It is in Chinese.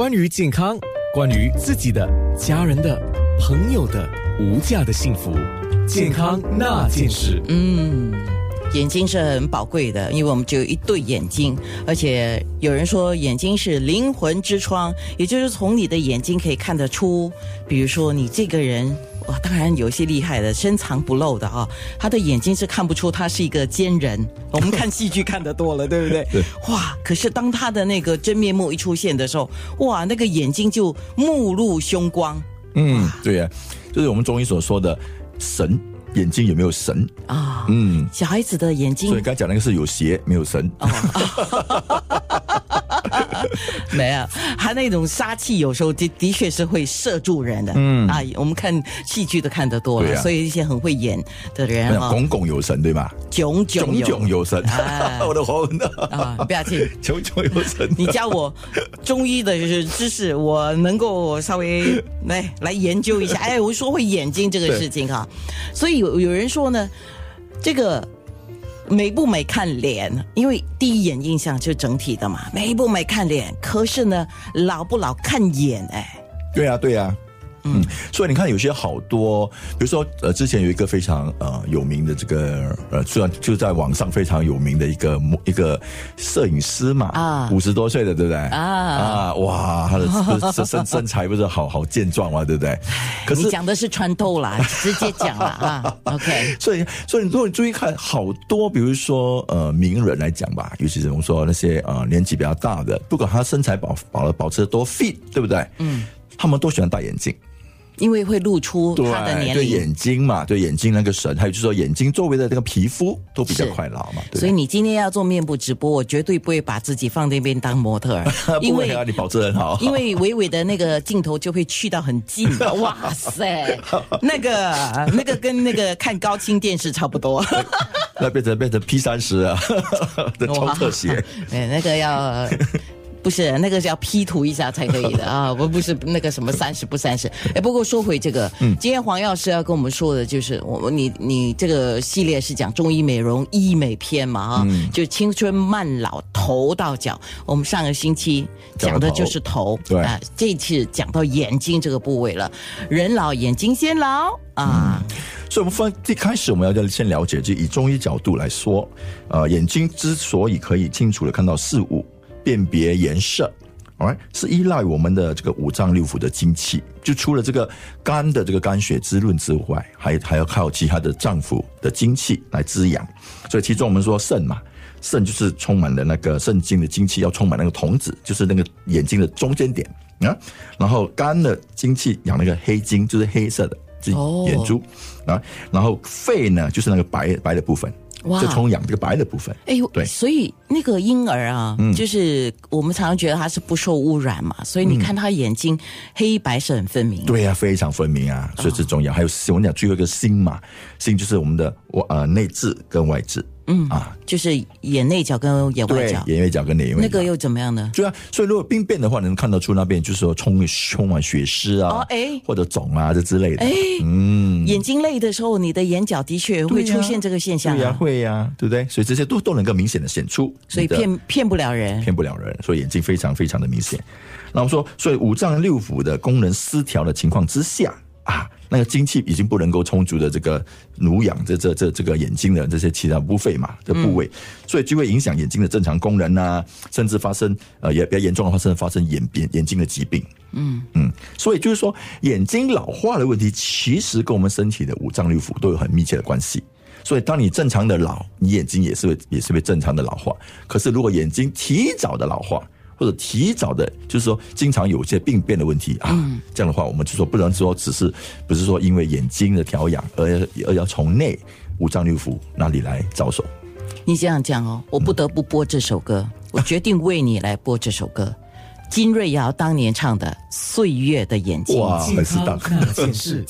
关于健康，关于自己的、家人的、朋友的无价的幸福，健康那件事。嗯，眼睛是很宝贵的，因为我们只有一对眼睛，而且有人说眼睛是灵魂之窗，也就是从你的眼睛可以看得出，比如说你这个人。哇，当然有一些厉害的，深藏不露的啊，他的眼睛是看不出他是一个奸人。我们看戏剧看得多了，对不对？对。哇，可是当他的那个真面目一出现的时候，哇，那个眼睛就目露凶光。嗯，对呀，就是我们中医所说的神眼睛有没有神啊？嗯，小孩子的眼睛，所以刚讲那个是有邪没有神。没有，他那种杀气有时候的的确是会射住人的。嗯啊，我们看戏剧都看得多了，所以一些很会演的人啊，炯炯有神，对吧？炯炯炯炯有神，我的魂啊！不要紧，炯炯有神。你教我中医的知识，我能够稍微来来研究一下。哎，我说会眼睛这个事情哈，所以有有人说呢，这个。美不美看脸，因为第一眼印象就整体的嘛。美不美看脸，可是呢，老不老看眼哎。对呀，对呀。嗯，所以你看，有些好多，比如说，呃，之前有一个非常呃有名的这个呃，虽然就在网上非常有名的一个一个摄影师嘛，啊，五十多岁的，对不对？啊啊，哇，他的身身身材不是好好健壮嘛，对不对？可是讲的是穿透啦，直接讲了啊。OK，所以所以如果你注意看，好多比如说呃名人来讲吧，尤其是我们说那些呃年纪比较大的，不管他身材保保保持的多 fit，对不对？嗯，他们都喜欢戴眼镜。因为会露出他的年龄，对眼睛嘛，对眼睛那个神，还有就是说眼睛周围的这个皮肤都比较快老嘛。所以你今天要做面部直播，我绝对不会把自己放那边当模特，因为你保持很好。因为伟伟的那个镜头就会去到很近，哇塞，那个那个跟那个看高清电视差不多，那变成变成 P 三十啊的超特写，哎，那个要。不是那个是要 P 图一下才可以的 啊！不不是那个什么三十不三十。哎，不过说回这个，嗯，今天黄药师要跟我们说的就是，我你你这个系列是讲中医美容医美篇嘛啊，就青春慢老头到脚。我们上个星期讲的就是头，对啊，这次讲到眼睛这个部位了。人老眼睛先老啊，所以我们分一开始我们要先了解，就以中医角度来说，呃，眼睛之所以可以清楚的看到事物。辨别颜色，哎，是依赖我们的这个五脏六腑的精气。就除了这个肝的这个肝血滋润之外，还还要靠其他的脏腑的精气来滋养。所以其中我们说肾嘛，肾就是充满了那个肾经的精气，要充满那个瞳子，就是那个眼睛的中间点啊。然后肝的精气养那个黑睛，就是黑色的这眼珠啊。然后肺呢，就是那个白白的部分。就充养这个白的部分，哎呦，对，所以那个婴儿啊，就是我们常常觉得他是不受污染嘛，所以你看他眼睛黑白是很分明，对呀，非常分明啊，所以这重要。还有我们讲最后一个心嘛，心就是我们的我呃内眦跟外眦。嗯啊，就是眼内角跟眼外角，眼内角跟眼外角那个又怎么样呢？对啊，所以如果病变的话，能看得出那边就是说充充满血丝啊，哎，或者肿啊这之类的。哎，嗯，眼睛累的时候，你的眼角的确会出现这个现象，对呀，会呀，对不对？所以这些都都能够明显的显出，所以骗骗不了人，骗不了人。所以眼睛非常非常的明显。那我们说，所以五脏六腑的功能失调的情况之下啊。那个精气已经不能够充足的这个濡养这这这这个眼睛的这些其他部位嘛的部位，所以就会影响眼睛的正常功能啊，甚至发生呃也比较严重的话，甚至发生眼眼眼睛的疾病。嗯嗯，所以就是说眼睛老化的问题，其实跟我们身体的五脏六腑都有很密切的关系。所以当你正常的老，你眼睛也是会也是会正常的老化。可是如果眼睛提早的老化，或者提早的，就是说，经常有一些病变的问题啊，这样的话，我们就说不能说只是不是说因为眼睛的调养，而而要从内五脏六腑那里来着手。你这样讲哦，我不得不播这首歌，我决定为你来播这首歌，金瑞瑶当年唱的《岁月的眼睛》。哇，很适当。